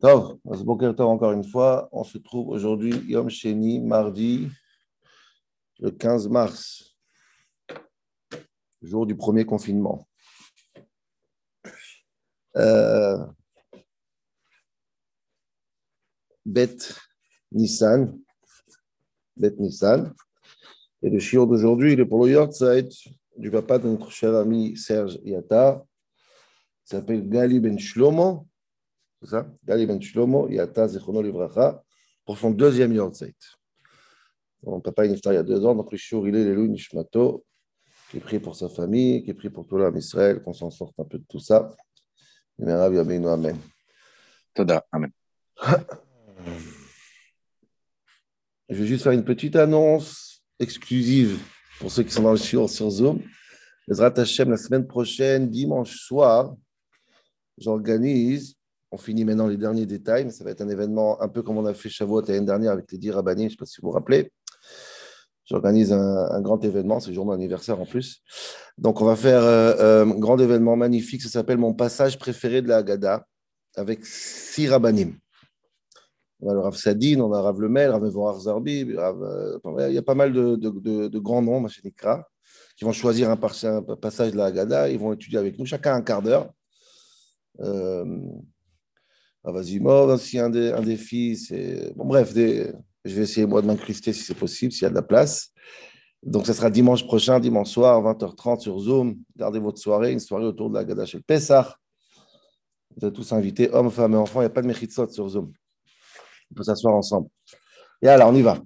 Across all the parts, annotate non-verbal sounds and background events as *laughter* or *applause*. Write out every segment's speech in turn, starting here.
Tov, encore une fois, on se trouve aujourd'hui, Yom Sheni, mardi, le 15 mars, jour du premier confinement. Euh, Nissan, Bet Nissan. Et le chiot d'aujourd'hui, est pour le Yortzeit du papa de notre cher ami Serge Yata. Il s'appelle Gali Ben Shlomo c'est ça? Gali Ben Shlomo, Yata Zechono Livracha, pour son deuxième Yortzeit. Mon papa est il y a deux ans, donc le shiur, il est l'élu Nishmato, qui pris pour sa famille, qui pris pour tout l'âme Israël, qu'on s'en sorte un peu de tout ça. Amen. Toda, Amen. Je vais juste faire une petite annonce exclusive pour ceux qui sont dans le shiur sur Zoom. Les Hashem, la semaine prochaine, dimanche soir, j'organise on finit maintenant les derniers détails, mais ça va être un événement un peu comme on a fait Shavuot l'année dernière avec les dix rabbinés, je ne sais pas si vous vous rappelez. J'organise un, grand événement, c'est le jour de mon anniversaire en plus. Donc, on va faire euh, euh, un grand événement magnifique, ça s'appelle Mon passage préféré de la Haggadah, avec six rabbinim. On a le Rav Sadin, on a Rav Lemel, Rav Mevorach Zarbi, euh, il y a pas mal de, grands noms, Machenikra, qui vont choisir un, passage de la Haggadah, ils vont étudier avec nous, chacun un quart d'heure. Avazimov aussi un, des, un défi. Bon, bref, je vais essayer moi de m'incruster si c'est possible, s'il y a de la place. Donc, ce sera dimanche prochain, dimanche soir, 20h30 sur Zoom. Gardez votre soirée, une soirée autour de la Gadash el Pessah. Vous êtes tous invités, hommes, femmes et enfants. Il n'y a pas de mechitsot sur Zoom. On peut s'asseoir ensemble. Et alors, on y va.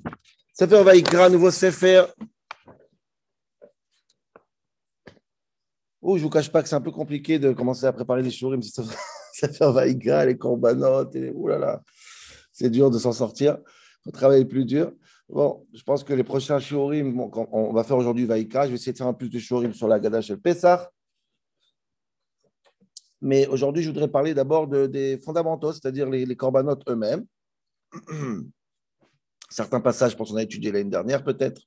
Sefer Vaikra, nouveau Sefer. Oh, je ne vous cache pas que c'est un peu compliqué de commencer à préparer les shurim *laughs* ça fait Vaïga, les corbanotes, et oulala, c'est dur de s'en sortir. Il faut travailler plus dur. Bon, je pense que les prochains shurim, bon, on va faire aujourd'hui Vaïka, je vais essayer de faire un plus de shurim sur la Gadash et le Pessah. Mais aujourd'hui, je voudrais parler d'abord de, des fondamentaux, c'est-à-dire les, corbanotes eux-mêmes. *clears throat* Certains passages, pour qu'on a étudié l'année dernière, peut-être.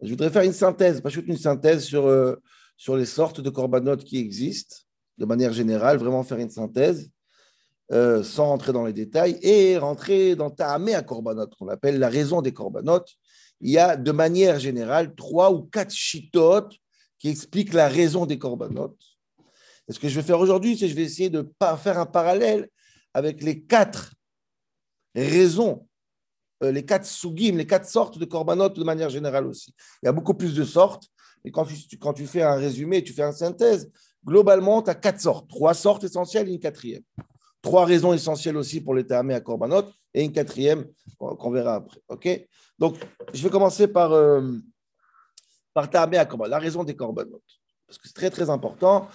Je voudrais faire une synthèse, pas juste une synthèse sur, euh, sur les sortes de corbanotes qui existent de manière générale, vraiment faire une synthèse euh, sans rentrer dans les détails et rentrer dans Tahamé à Korbanot, qu'on appelle la raison des Korbanot. Il y a de manière générale trois ou quatre chitotes qui expliquent la raison des Korbanot. ce que je vais faire aujourd'hui, c'est que je vais essayer de faire un parallèle avec les quatre raisons, euh, les quatre sugim, les quatre sortes de Korbanot de manière générale aussi. Il y a beaucoup plus de sortes, mais quand tu, quand tu fais un résumé, tu fais une synthèse, globalement, tu as quatre sortes. Trois sortes essentielles et une quatrième. Trois raisons essentielles aussi pour les Tahamé à Korbanot et une quatrième qu'on verra après. OK? Donc, je vais commencer par, euh, par à Korbanot, la raison des Korbanot. Parce que c'est très, très important.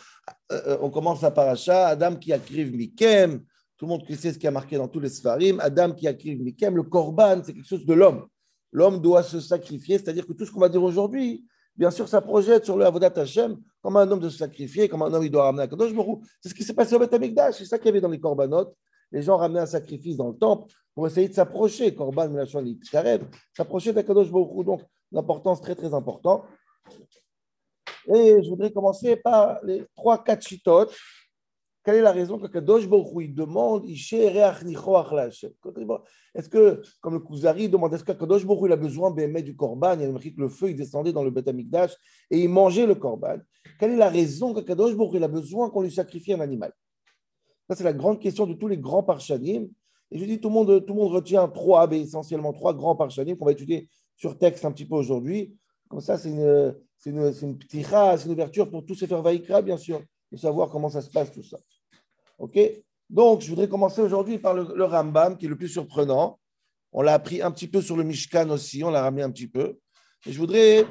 Euh, euh, on commence la paracha, Adam qui écrive Mikem, tout le monde sait ce qui a marqué dans tous les Sfarim, Adam qui écrive Mikem, le Korban, c'est quelque chose de l'homme. L'homme doit se sacrifier, c'est-à-dire que tout ce qu'on va dire aujourd'hui, bien sûr, ça projette sur le Avodat Hashem comme un homme de se sacrifier, comme un homme il doit ramener un Kadosh C'est ce qui s'est passé au Beth c'est ça qu'il y avait dans les Korbanot. Les gens ramenaient un sacrifice dans le temple pour essayer de s'approcher, Korban, s'approcher d'Akadosh Baruch Donc, l'importance très très important. Et je voudrais commencer par les trois, quatre chitotes quelle est la raison que Kadosh Baruch demande Est-ce que, comme le Kuzari demande, est-ce que Kadosh Baruch il a besoin du korban? Il y a que le feu il descendait dans le Beth Amikdash et il mangeait le korban. Quelle est la raison que Kadosh Baruch a besoin qu'on lui sacrifie un animal? Ça, c'est la grande question de tous les grands parchanim. Et je dis, tout le monde, tout le monde retient trois, essentiellement trois grands parchanim qu'on va étudier sur texte un petit peu aujourd'hui. Comme ça, c'est une, c'est une, c'est une, ouverture pour tous ces faire bien sûr, de savoir comment ça se passe tout ça. OK? Donc, je voudrais commencer aujourd'hui par le, Rambam, qui est le plus surprenant. On l'a appris un petit peu sur le Mishkan aussi, on l'a ramené un petit peu. Et je voudrais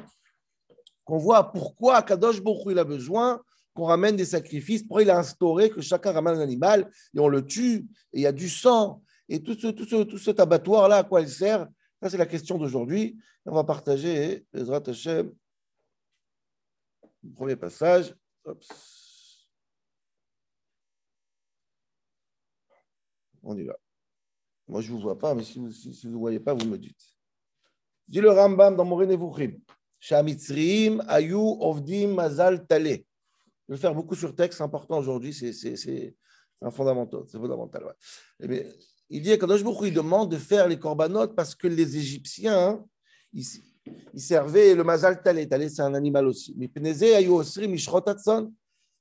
qu'on voit pourquoi Kadosh Baruch il a besoin qu'on ramène des sacrifices, pourquoi il a instauré que chacun ramène un animal et on le tue, et il y a du sang, et tout, ce, tout, ce, tout cet abattoir-là, à quoi il sert? Ça, c'est la question d'aujourd'hui. On va partager, Ezrat Hashem, le premier passage. On y va. Moi, je ne vous vois pas, mais si vous ne voyez pas, vous me dites. Dit le Rambam dans Moré Nevuchim. Shamitzrim, Ayu, Ovdim, Mazal, Tale. Je vais faire beaucoup sur texte, c'est important aujourd'hui. C'est un fondamental. C'est fondamental. Ouais. il dit Kadosh il demande de faire les corbanotes parce que les Égyptiens, ils, servaient le mazal talé. Talé, c'est un animal aussi. Mais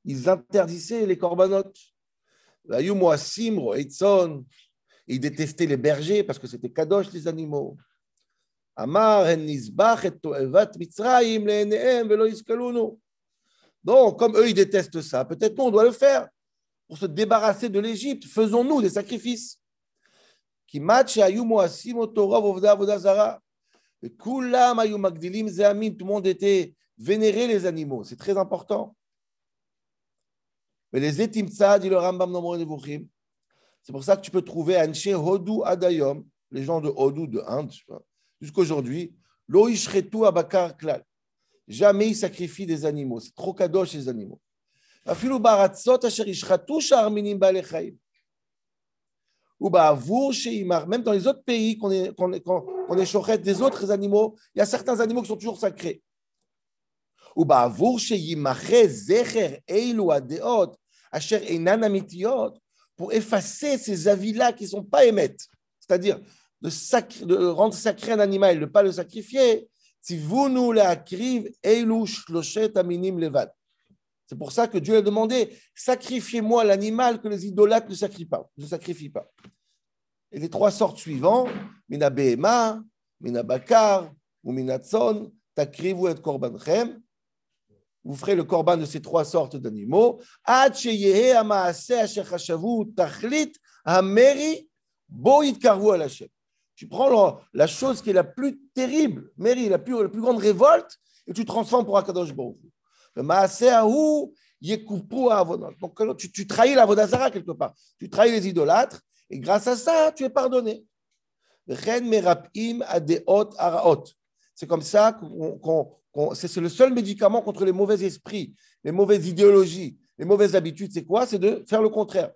ils interdisaient les corbanotes. Ils détestaient les bergers parce que c'était kadosh les animaux. Donc, comme eux, ils détestent ça, peut-être nous, on doit le faire pour se débarrasser de l'Égypte. Faisons-nous des sacrifices. Tout le monde était vénéré les animaux. C'est très important. Mais les etimtsa, dit le Rambam dans c'est pour ça que tu peux trouver Anche Hodu Adayom, les gens de Hodu, de Inde, jusqu'aujourd'hui, Loishretu Abakar Klal. Jamais ils sacrifient des animaux. C'est trop kadosh les animaux. Balechaim. Ou même dans les autres pays qu'on est, qu'on des autres animaux, il y a certains animaux qui sont toujours sacrés. Ba'avour sheyimache zecher eilu adeot asher einan amitiot pour effacer ces avis-là qui ne sont pas émettes. C'est-à-dire de, de, rendre sacré un animal, de ne pas le sacrifier. Si vous nous l'akriv, aminim levad. C'est pour ça que Dieu a demandé sacrifiez-moi l'animal que les idolâtres ne sacrifient pas. Ne sacrifient pas. Et les trois sortes suivantes mina behema, mina bakar ou mina takrivu et korbanchem vous ferez le corban de ces trois sortes d'animaux. Tu prends la chose qui est la plus terrible, Mary, la plus, la plus grande révolte, et tu transformes pour Akadosh Baruch. Le Donc tu, tu trahis la Vodazara quelque part. Tu trahis les idolâtres, et grâce à ça, tu es pardonné. C'est comme ça qu'on c'est le seul médicament contre les mauvais esprits, les mauvaises idéologies, les mauvaises habitudes. C'est quoi? C'est de faire le contraire.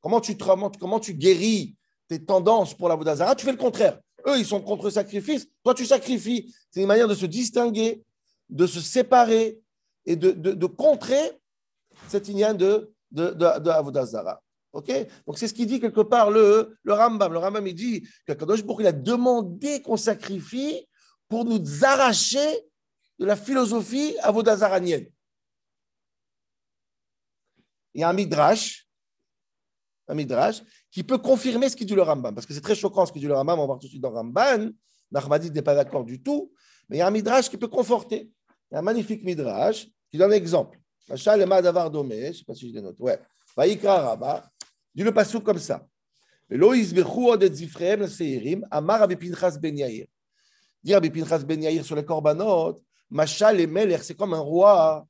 Comment tu, comment tu guéris tes tendances pour la Vodazara Tu fais le contraire. Eux, ils sont contre le sacrifice. Toi, tu sacrifies. C'est une manière de se distinguer, de se séparer et de, contrer cette ligne de, de Donc c'est ce qu'il dit quelque part le, le Rambam. Le Rambam, il dit qu'Akadosh il a demandé qu'on sacrifie pour nous arracher de la philosophie avodazaranienne. Il y a un midrash, un midrash qui peut confirmer ce qu'il dit le Rambam, parce que c'est très choquant ce qu'il dit le Rambam, on va tout de suite dans Ramban. Nachmadi n'est pas d'accord du tout, mais il y a un midrash qui peut conforter. Il y a un magnifique midrash qui donne un exemple. Machal Madavar Domé, je ne sais pas si je Dis le passou comme ça. Amar Pinchas Ben Yair. Dire Rabbi Pinchas Ben Yair sur les korbanot, Machal et Meler, c'est comme un roi.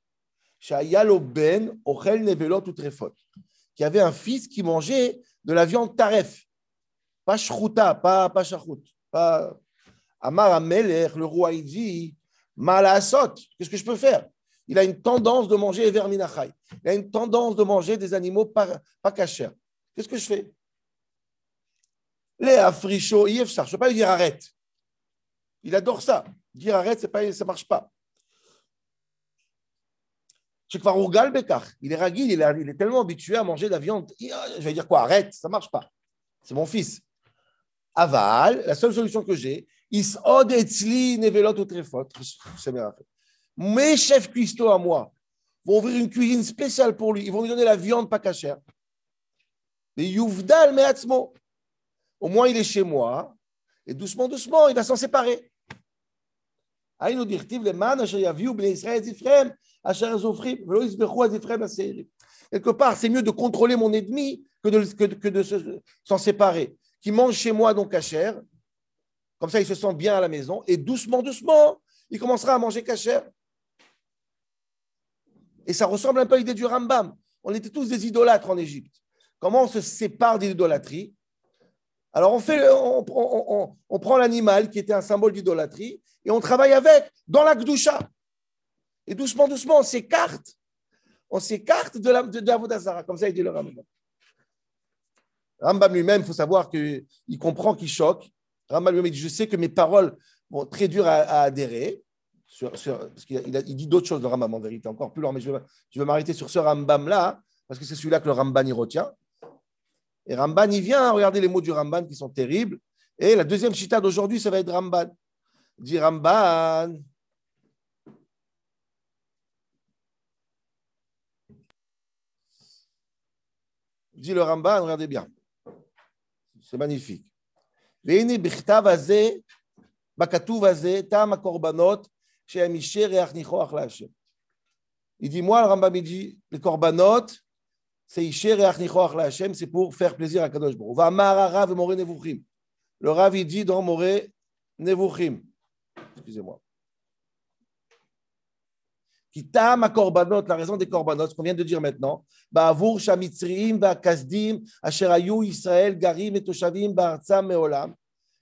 Shayalo Ben, Ochel Nevelot ou Trefot. Qui avait un fils qui mangeait de la viande taref. Pas shruta, pas, pas shachout. Pas... Amar Ameler, le roi, il dit Malasot, qu'est-ce que je peux faire? Il a une tendance de manger verminachai. Il a une tendance de manger des animaux pas cachers. Qu'est-ce que je fais? Les africho, je ne peux pas lui dire arrête. Il adore ça. Dire arrête, ça ne marche pas. Il est raguil, il est, il est tellement habitué à manger de la viande. Je vais dire quoi Arrête, ça ne marche pas. C'est mon fils. Aval, la seule solution que j'ai, Mes chefs cuistots à moi vont ouvrir une cuisine spéciale pour lui. Ils vont lui donner la viande pas cachère. Mais Yuvdal. Au moins, il est chez moi. Et doucement, doucement, il va s'en séparer. Quelque part, c'est mieux de contrôler mon ennemi que de, que, que de s'en séparer. Qui mange chez moi, donc cachère. Comme ça, il se sent bien à la maison. Et doucement, doucement, il commencera à manger cachère. Et ça ressemble un peu à l'idée du Rambam. On était tous des idolâtres en Égypte. Comment on se sépare d'idolâtrie? Alors, on, fait, on, prend l'animal qui était un symbole d'idolâtrie et on travaille avec dans la Gdusha. Et doucement, doucement, on s'écarte. On s'écarte de la, de, comme ça il dit le Rambam. Rambam lui-même, il faut savoir qu'il comprend qu'il choque. Rambam lui-même dit Je sais que mes paroles vont très dures à, adhérer. il, dit d'autres choses, le Rambam, en vérité, encore plus loin, mais je vais, m'arrêter sur ce Rambam-là, parce que c'est celui-là que le Ramban y retient. Et Ramban, il vient, regardez les mots du Ramban qui sont terribles. Et la deuxième chita d'aujourd'hui, ça va être Ramban. Dit Ramban. Dit le Ramban, regardez bien. C'est magnifique. Il dit, moi, le Rambam, il dit, les korbanot, c'est la c'est pour faire plaisir à Kadosh Baruch. Va Rav Moré Nevuchim. Le Rav, il dit dans Moré Nevuchim. Excusez-moi. Kitam korbanot, la raison des korbanot, ce qu'on vient de dire maintenant, Ba'avur shamitzriim va'kazdim, asher Israël garim et toshavim ba'artzam me'olam.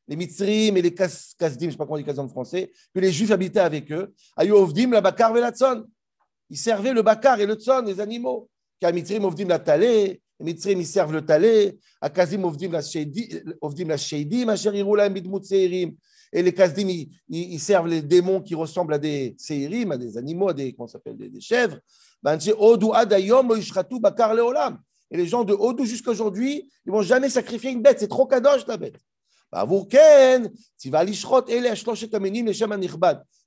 Les mitzriim et les kasdim, je ne sais pas comment on dit kasdim en français, que les juifs habitaient avec eux, ayu ovdim la bakar ve'latzon. Ils servaient le bakar et le tzon, les animaux. Ils servent le seirim. Et les Kasdim, ils, servent les démons qui ressemblent à des séirim, à des animaux, à des, chèvres. Et les gens de Odou jusqu'à aujourd'hui, ils ne vont jamais sacrifier une bête. C'est trop kadosh la bête.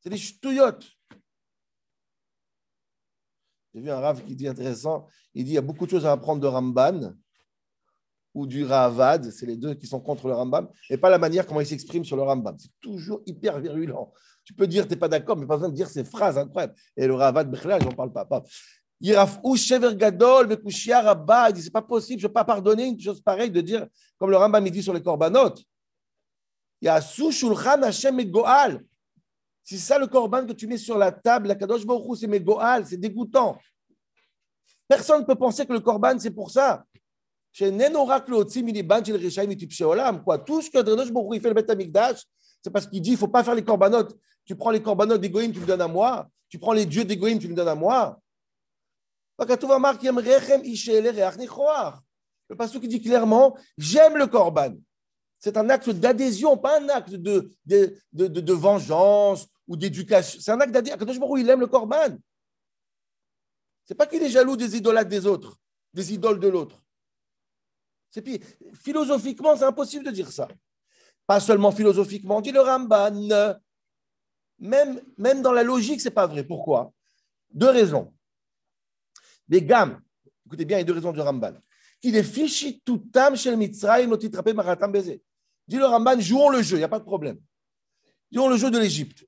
C'est des ch'touillottes. J'ai vu un Rav qui dit intéressant, il dit il y a beaucoup de choses à apprendre de Ramban, ou du Ravad, c'est les deux qui sont contre le Rambam, et pas la manière comment il s'exprime sur le Rambam. C'est toujours hyper virulent. Tu peux dire tu n'es pas d'accord, mais pas besoin de dire ces phrases incroyables. Et le Ravad, je n'en parle pas. pas. Gadol, il dit c'est pas possible, je ne peux pas pardonner une chose pareille de dire, comme le Rambam il dit sur les Korbanot. Yasu Shulchan Hashem Goal. C'est ça le Korban que tu mets sur la table, la Kadosh Baruch c'est Megoal, c'est dégoûtant. Personne ne peut penser que le Korban c'est pour ça. Quoi, tout ce que Kadosh Baruch fait le Beth Amikdash, c'est parce qu'il dit il ne faut pas faire les corbanotes. Tu prends les corbanotes d'Egoïm, tu me donnes à moi. Tu prends les dieux d'Egoïm, tu me donnes à moi. Le pasteur qui dit clairement J'aime le corban. C'est un acte d'adhésion, pas un acte de vengeance ou d'éducation. C'est un acte Baruch il aime le corban. C'est pas qu'il est jaloux des idolâtres des autres, des idoles de l'autre. C'est philosophiquement, c'est impossible de dire ça. Pas seulement philosophiquement, dit le Ramban. Même, même dans la logique, c'est pas vrai. Pourquoi? Deux raisons. Les gammes, écoutez bien, a deux raisons du Ramban. Qu'il est fichi chez le Mitzrayim, maratam. Dit le Ramban, jouons le jeu, il n'y a pas de problème. Jouons le jeu de l'Égypte.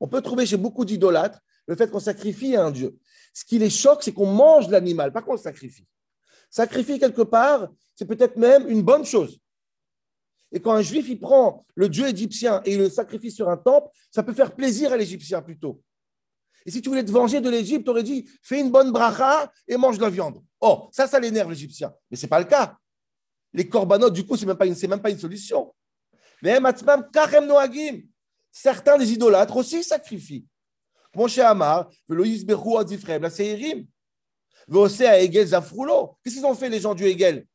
on peut trouver chez beaucoup d'idolâtres le fait qu'on sacrifie à un dieu. Ce qui les choque, c'est qu'on mange l'animal, pas qu'on le sacrifie. Sacrifier quelque part, c'est peut-être même une bonne chose. Et quand un juif il prend le dieu égyptien et il le sacrifie sur un temple, ça peut faire plaisir à l'égyptien plutôt. Et si tu voulais te venger de l'Égypte, tu aurais dit fais une bonne bracha et mange de la viande. Oh, ça, ça l'énerve l'égyptien. Mais ce n'est pas le cas. Les corbanotes, du coup, ce n'est même, pas une, même pas une solution. Mais certains des idolâtres aussi sacrifient. Mon cher Amar, la Seirim. Qu'est-ce qu'ils ont fait les gens du Hegel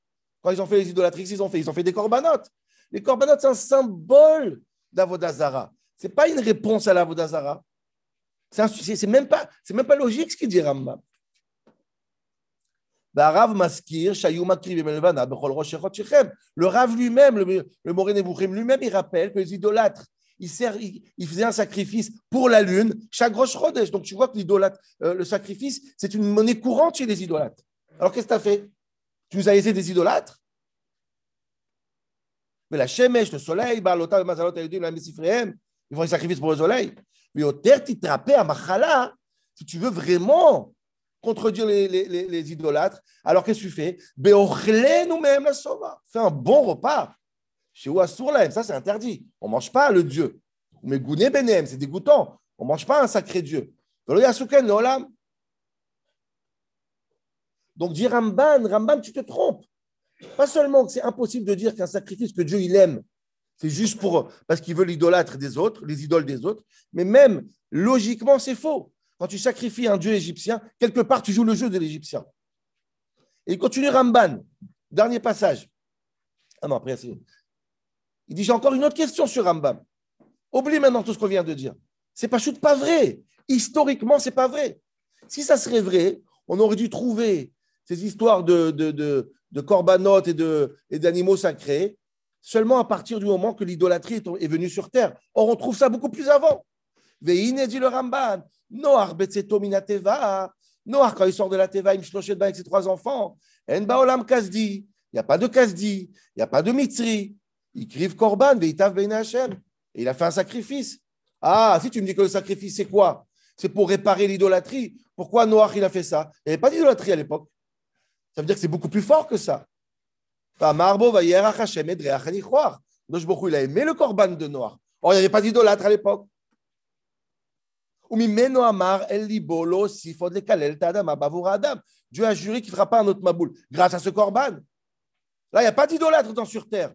Quand ils ont fait les idolâtries, qu'ils ont fait? Ils ont fait des corbanotes. Les corbanotes, c'est un symbole d'Avodazara. Ce n'est pas une réponse à l'Avodazara. C'est même, pas, même pas logique ce qu'il dit Rambam. Le Rav lui-même, le, le Moré lui-même, il rappelle que les idolâtres il, sert, il, faisait un sacrifice pour la lune, chaque roche Chodesh. Donc tu vois que l'idolâtre, euh, le sacrifice, c'est une monnaie courante chez les idolâtres. Alors qu'est-ce que tu as fait? Tu nous as laissé des idolâtres? Mais la Shemesh, le soleil, Balota, Mazalot, la Messifrehem, ils font un sacrifice pour le soleil. Mais au terre, tu à Machala, si tu veux vraiment contredire les, les, les, idolâtres, alors qu'est-ce que tu fais? Nous-mêmes la sova. Fais un bon repas. Chez Ouassourlaim, ça c'est interdit. On ne mange pas le Dieu. Mais Gouné Benem, c'est dégoûtant. On ne mange pas un sacré Dieu. Donc, dit Ramban, Ramban, tu te trompes. Pas seulement que c'est impossible de dire qu'un sacrifice que Dieu il aime, c'est juste parce qu'il veut l'idolâtre des autres, les idoles des autres, mais même logiquement, c'est faux. Quand tu sacrifies un dieu égyptien, quelque part, tu joues le jeu de l'égyptien. Et il continue Ramban, dernier passage. Ah non, après, il dit J'ai encore une autre question sur Rambam. Oublie maintenant tout ce qu'on vient de dire. C'est pas pas vrai. Historiquement, c'est pas vrai. Si ça serait vrai, on aurait dû trouver ces histoires de, de, corbanotes et d'animaux sacrés seulement à partir du moment que l'idolâtrie est venue sur terre. Or, on trouve ça beaucoup plus avant. Veine dit le Ramban, Noach betzeto minateva, Noach quand il sort de la teva, il me avec ses trois enfants. En baolam kasdi, il n'y a pas de kasdi, il n'y a pas de mitzri. Il crive korban, veitav bein Hashem. Et il a fait un sacrifice. Ah, si tu me dis que le sacrifice, c'est quoi? C'est pour réparer l'idolâtrie. Pourquoi Noach, il a fait ça? Il n'y avait pas d'idolâtrie à l'époque. Ça veut dire que c'est beaucoup plus fort que ça. Marbo il a aimé le corban de Noir. Or, il n'y avait pas d'idolâtre à l'époque. Dieu a juré qu'il ne fera pas un autre maboul grâce à ce corban. Là, il n'y a pas d'idolâtre dans sur terre.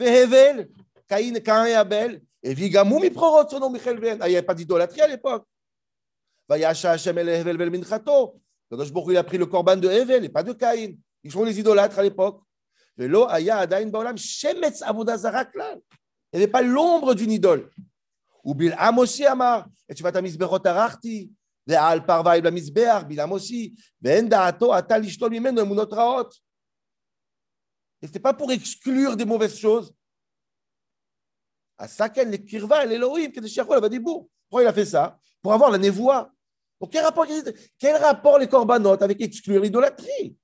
Vehevel, Caïn, Cain et Abel, et Vigamou, mi prorot son nom, Michel il n'y avait pas d'idolâtrie à l'époque. Vayasha Hashem el Hevel vel minchato. il a pris le corban de Hevel et pas de Caïn. Ils sont les idolâtres à l'époque. Il n'y avait pas l'ombre d'une idole. Ou Bilham aussi amar. Et tu vas ta misberot arachti. Ve'al parvaï la misbeach. Bilham aussi. Ve'en da'ato atal ishtol mimeno emunot raot. Et ce n'était pas pour exclure des mauvaises choses. À Saken, les kirva, l'Elohim, qui était la Vadibou. Pourquoi il a fait ça Pour avoir la névoie. Donc, quel rapport, quel rapport les corbanotes avec exclure l'idolâtrie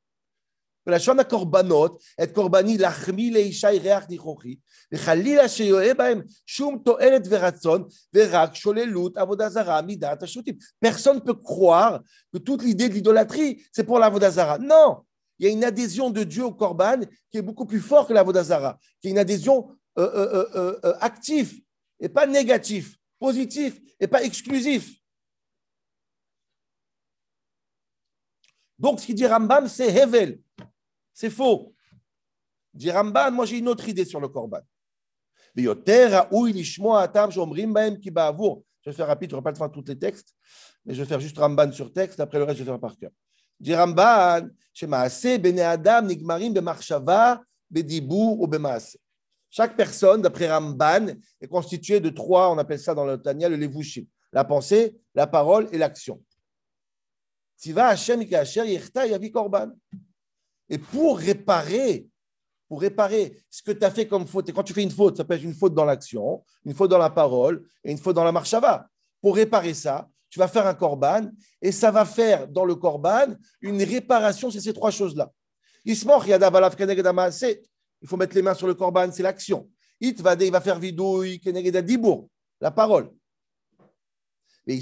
ולשון הקורבנות, את קורבני להחמיא לאישה ריח ניחוחי, וחלילה שיהיה בהם שום תועלת ורצון, ורק שוללות עבודה זרה מדעת השוטים. Personne peut croire que toute l'idée de l'idolâtrie, c'est pour l'avodah zara. Non, il y a une adhésion de Dieu au korban qui est beaucoup plus fort que l'avodah zara, qui est une adhésion euh, euh, euh, active et pas négative, positive et pas exclusif. Donc, ce qu'il dit Rambam, c'est Hevel. C'est faux. Dit Ramban, moi j'ai une autre idée sur le korban. Je vais faire rapide, je ne vais pas faire tous les textes, mais je vais faire juste Ramban sur texte, après le reste, je vais faire par cœur. Dit Ramban, Adam ou Chaque personne, d'après Ramban, est constituée de trois, on appelle ça dans le Tania le levushim, la pensée, la parole et l'action. Et pour réparer, pour réparer ce que tu as fait comme faute, et quand tu fais une faute, ça peut être une faute dans l'action, une faute dans la parole et une faute dans la marchava. Pour réparer ça, tu vas faire un korban et ça va faire dans le korban une réparation sur ces trois choses-là. Il faut mettre les mains sur le korban, c'est l'action. Il va faire vidouille, la parole. Et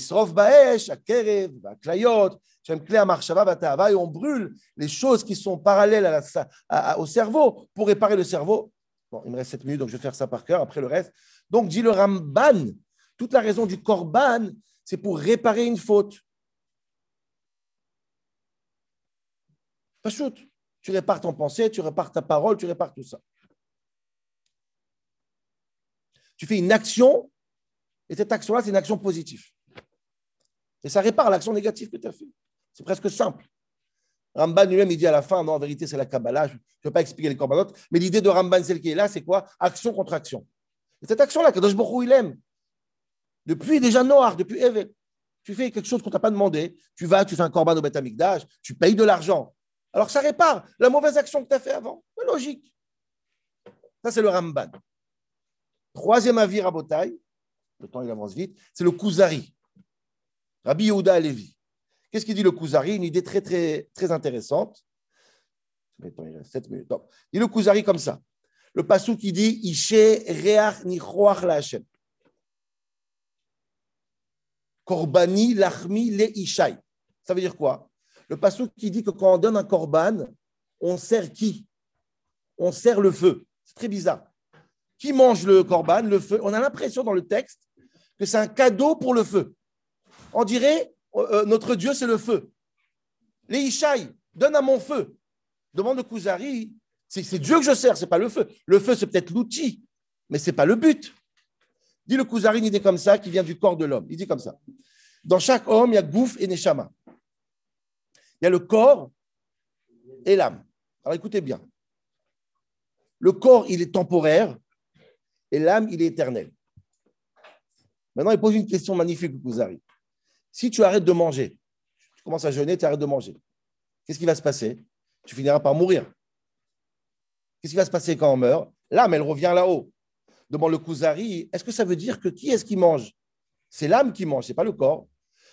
on brûle les choses qui sont parallèles à au cerveau pour réparer le cerveau. Bon, il me reste 7 minutes, donc je vais faire ça par cœur, après le reste. Donc, dit le Ramban, toute la raison du korban, c'est pour réparer une faute. Pas Tu répares ton pensée, tu répares ta parole, tu répares tout ça. Tu fais une action, et cette action-là, c'est une action positive. Et ça répare l'action négative que tu as fait. C'est presque simple. Ramban lui-même, il dit à la fin, non, en vérité, c'est la Kabbalah, je ne vais pas expliquer les corbanotes, mais l'idée de Ramban, celle qui est là, c'est quoi? Action contre action. Et cette action-là, Kadosh Baruch il aime. Depuis déjà Noir, depuis Eve, tu fais quelque chose qu'on t'a pas demandé, tu vas, tu fais un corban au Beth tu payes de l'argent. Alors ça répare la mauvaise action que tu as fait avant. C'est logique. Ça, c'est le Ramban. Troisième avis, Rabotai, le temps il avance vite, c'est le Kuzari. Rabbi Yehuda Alevi. Qu'est-ce qu'il dit le Kuzari? Une idée très, très, très intéressante. Il dit le Kuzari comme ça. Le passou qui dit Ishe Reach la Hashem. Korbani Lachmi Le Ishai. Ça veut dire quoi? Le passou qui dit que quand on donne un korban, on sert qui? On sert le feu. C'est très bizarre. Qui mange le korban, le feu? On a l'impression dans le texte que c'est un cadeau pour le feu. On dirait, euh, euh, notre Dieu, c'est le feu. Les Ishaï, donne à mon feu. Demande le Kuzari, c'est Dieu que je sers, c'est pas le feu. Le feu, c'est peut-être l'outil, mais c'est pas le but. Dit le Kuzari une idée comme ça qui vient du corps de l'homme. Il dit comme ça. Dans chaque homme, il y a Gouf et Neshama. Il y a le corps et l'âme. Alors écoutez bien. Le corps, il est temporaire et l'âme, il est éternel. Maintenant, il pose une question magnifique, Kuzari. Si tu arrêtes de manger, tu commences à jeûner, tu arrêtes de manger, qu'est-ce qui va se passer? Tu finiras par mourir. Qu'est-ce qui va se passer quand on meurt? L'âme, elle revient là-haut. Demande le Kuzari, est-ce que ça veut dire que qui est-ce qui mange? C'est l'âme qui mange, ce n'est pas le corps.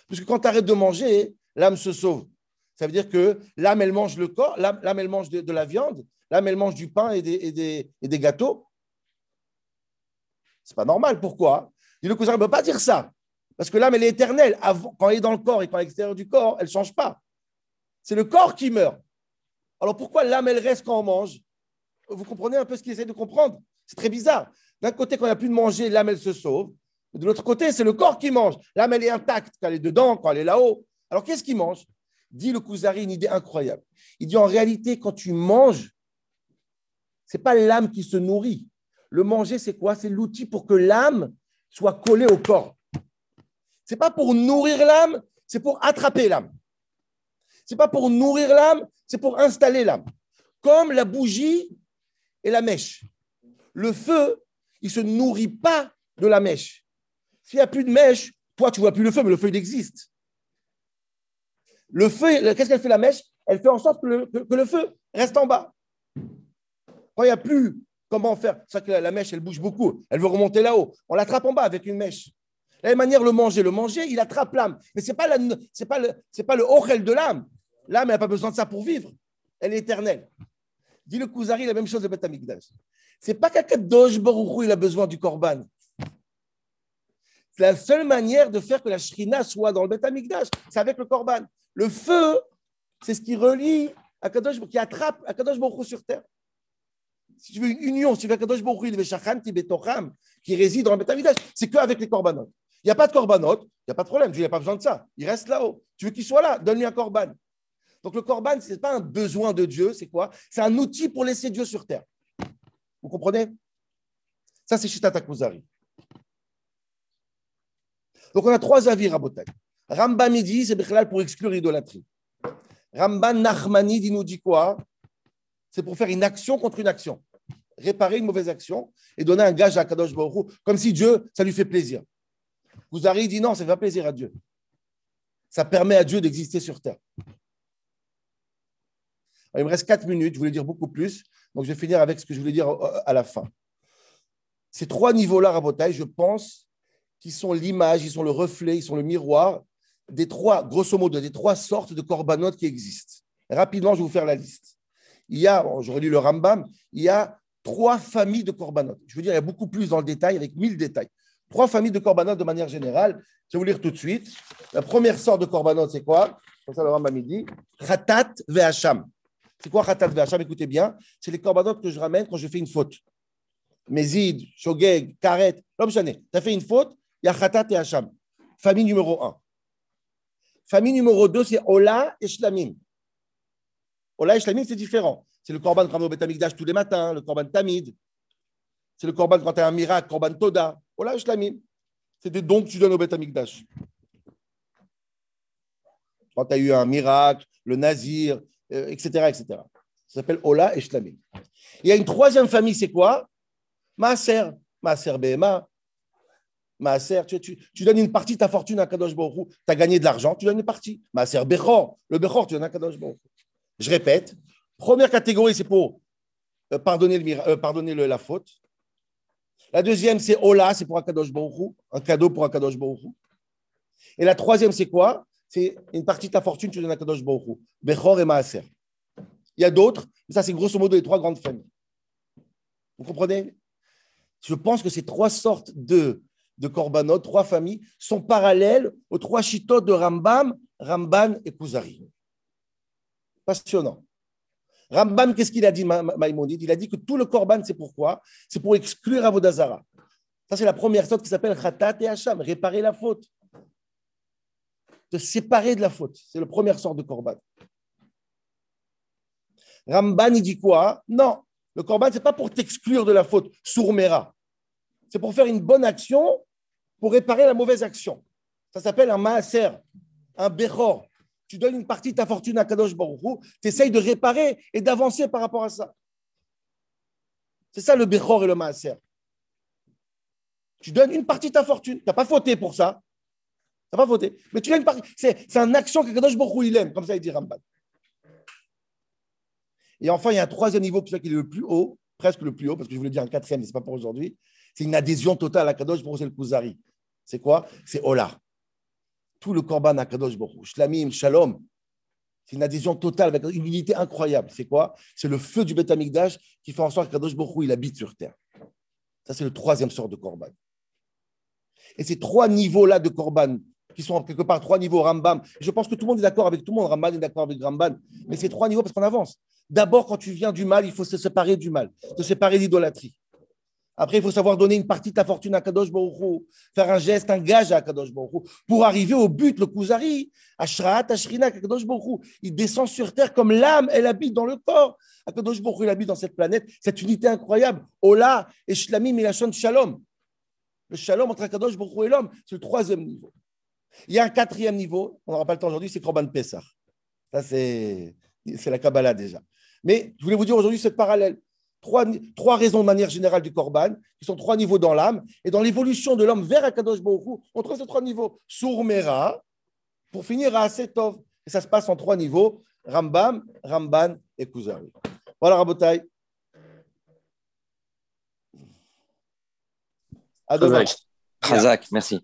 Puisque quand tu arrêtes de manger, l'âme se sauve. Ça veut dire que l'âme, elle mange le corps, l'âme, elle mange de, la viande, l'âme, elle mange du pain et des, et des, et des gâteaux. C'est pas normal. Pourquoi? Le cousin ne peut pas dire ça. Parce que l'âme, elle est éternelle. quand elle est dans le corps et quand elle est à l'extérieur du corps, elle ne change pas. C'est le corps qui meurt. Alors pourquoi l'âme, elle reste quand on mange? Vous comprenez un peu ce qu'il essaie de comprendre? C'est très bizarre. D'un côté, quand il n'y a plus de manger, l'âme, elle se sauve. De l'autre côté, c'est le corps qui mange. L'âme, elle est intacte quand elle est dedans, quand elle est là-haut. Alors qu'est-ce qui mange? Dit le Kuzari une idée incroyable. Il dit en réalité, quand tu manges, ce n'est pas l'âme qui se nourrit. Le manger, c'est quoi? C'est l'outil pour que l'âme soit collé au corps. Ce n'est pas pour nourrir l'âme, c'est pour attraper l'âme. Ce n'est pas pour nourrir l'âme, c'est pour installer l'âme. Comme la bougie et la mèche. Le feu, il ne se nourrit pas de la mèche. S'il n'y a plus de mèche, toi, tu ne vois plus le feu, mais le feu, il existe. Le feu, qu'est-ce qu'elle fait la mèche? Elle fait en sorte que le, feu reste en bas. Quand il n'y a plus Comment faire C'est que la, mèche, elle bouge beaucoup. Elle veut remonter là-haut. On l'attrape en bas avec une mèche. La même manière, le manger, le manger, il attrape l'âme. Mais ce n'est pas, pas, le, pas le orel de l'âme. L'âme, n'a pas besoin de ça pour vivre. Elle est éternelle. Dit le Kuzari, la même chose de Beth Ce n'est pas qu'Akadosh Baruchou, il a besoin du korban. C'est la seule manière de faire que la shrina soit dans le Beth Amikdash. C'est avec le korban. Le feu, c'est ce qui relie Akadosh, qui attrape Akadosh Baruchou sur terre si tu veux une union, si tu veux Kadosh Baruch qui réside dans le Betamidash, c'est qu'avec les korbanot. Il n'y a pas de korbanot, il n'y a pas de problème, Dieu n'a pas besoin de ça. Il reste là-haut. Tu veux qu'il soit là, donne-lui un korban. Donc le korban, ce n'est pas un besoin de Dieu, c'est quoi? C'est un outil pour laisser Dieu sur terre. Vous comprenez? Ça, c'est Shitata Kuzari. Donc on a trois avis, Rabotai. Rambam dit, c'est pour exclure l'idolâtrie. Ramban Nachmani dit, nous dit quoi? C'est pour faire une action contre une action réparer une mauvaise action et donner un gage à Kadosh Baruch comme si Dieu, ça lui fait plaisir. Vous dit non, ça ne fait pas plaisir à Dieu. Ça permet à Dieu d'exister sur terre. Il me reste quatre minutes, je voulais dire beaucoup plus, donc je vais finir avec ce que je voulais dire à la fin. Ces trois niveaux-là, Rabotai, je pense qu'ils sont l'image, ils sont le reflet, ils sont le miroir des trois, grosso modo, des trois sortes de corbanotes qui existent. Rapidement, je vais vous faire la liste. Il y a, j'aurais lu le Rambam, il y a trois familles de korbanot. Je veux dire, il y a beaucoup plus dans le détail, avec mille détails. Trois familles de korbanot de manière générale. Je vais vous lire tout de suite. La première sorte de korbanot, c'est quoi? Comme ça, le Rambam dit Khatat ve'acham. C'est quoi Khatat ve'acham Écoutez bien. C'est les korbanot que je ramène quand je fais une faute. Mézid, Shogeg, Karet, l'homme Tu as fait une faute, il y a Khatat et Hacham. Famille numéro un. Famille numéro deux, c'est Ola et Shlamim. Ola et Shlamim, c'est différent. C'est le korban qu'on au Betamikdash tous les matins, le korban Tamid. C'est le korban quand tu as un miracle, korban Toda. Ola Shlamim. C'est des dons que tu donnes au Betamikdash. Quand tu as eu un miracle, le nazir, euh, etc. Ça s'appelle Ola et Shlamim. Il y a une troisième famille, c'est quoi? Maaser. Maaser Behema. Maaser, tu, tu, donnes une partie de ta fortune à Kadosh Baruch Tu as gagné de l'argent, tu donnes une partie. Maaser Bechor. Le Bechor, tu donnes à Kadosh Baruch Je répète, Première catégorie, c'est pour euh, pardonner, le, euh, pardonner la faute. La deuxième, c'est Ola, c'est pour Akadosh Baruch un cadeau pour Akadosh Baruch Et la troisième, c'est quoi? C'est une partie de ta fortune, tu donnes à Akadosh Baruch Bechor et Maaser. Il y a d'autres, mais ça, c'est grosso modo les trois grandes familles. Vous comprenez? Je pense que ces trois sortes de, de korbanot, trois familles, sont parallèles aux trois chitotes de Rambam, Ramban et Kuzari. Passionnant. Rambam, qu'est-ce qu'il a dit, Maïmonide Il a dit que tout le korban, c'est pourquoi? C'est pour exclure Avodazara. Ça, c'est la première sorte qui s'appelle Khatat et Hacham, réparer la faute. De séparer de la faute. C'est la première sorte de korban. Ramban, il dit quoi? Non, le korban, ce n'est pas pour t'exclure de la faute, sourmera. C'est pour faire une bonne action, pour réparer la mauvaise action. Ça s'appelle un maaser, un bechor tu donnes une partie de ta fortune à Kadosh Baruch tu essayes de réparer et d'avancer par rapport à ça. C'est ça le Bechor et le Maaser. Tu donnes une partie de ta fortune. Tu n'as pas fauté pour ça. N'as pas fauté. Mais tu donnes une. C'est, une action que Kadosh Baruch il aime, comme ça il dit Ramban. Et enfin, il y a un troisième niveau qui est le plus haut, presque le plus haut, parce que je voulais dire un quatrième, mais ce n'est pas pour aujourd'hui. C'est une adhésion totale à Kadosh c'est le Kuzari. C'est quoi? C'est Ola tout le Korban à Kadosh Baruch Shlamim, Shalom. C'est une adhésion totale avec une unité incroyable. C'est quoi? C'est le feu du Beth Amikdash qui fait en sorte que Kadosh Baruch il habite sur terre. Ça, c'est le troisième sort de Korban. Et ces trois niveaux-là de Korban, qui sont quelque part trois niveaux Rambam, je pense que tout le monde est d'accord avec tout le monde, Rambam est d'accord avec Ramban, mais ces trois niveaux parce qu'on avance. D'abord, quand tu viens du mal, il faut se séparer du mal, se séparer d'idolâtrie. Après, il faut savoir donner une partie de ta fortune à Kadosh Baruch faire un geste, un gage à Kadosh Baruch pour arriver au but, le Kuzari, Ashraat, Ashrina, Kadosh Baruch Il descend sur terre comme l'âme, elle habite dans le corps. Kadosh Baruch il habite dans cette planète, cette unité incroyable. Ola Milachon Shalom. Le Shalom entre Kadosh Baruch et l'homme, c'est le troisième niveau. Il y a un quatrième niveau, on n'aura pas le temps aujourd'hui, c'est Korban Pessah. Ça, c'est la Kabbalah déjà. Mais je voulais vous dire aujourd'hui ce parallèle trois, raisons de manière générale du Korban, qui sont trois niveaux dans l'âme. Et dans l'évolution de l'homme vers Akadosh Baruch on trouve ces trois niveaux. Sourmera, pour finir à Asetov. Et ça se passe en trois niveaux Rambam, Ramban et Kuzari. Voilà, Rabotai. À Chazak, merci.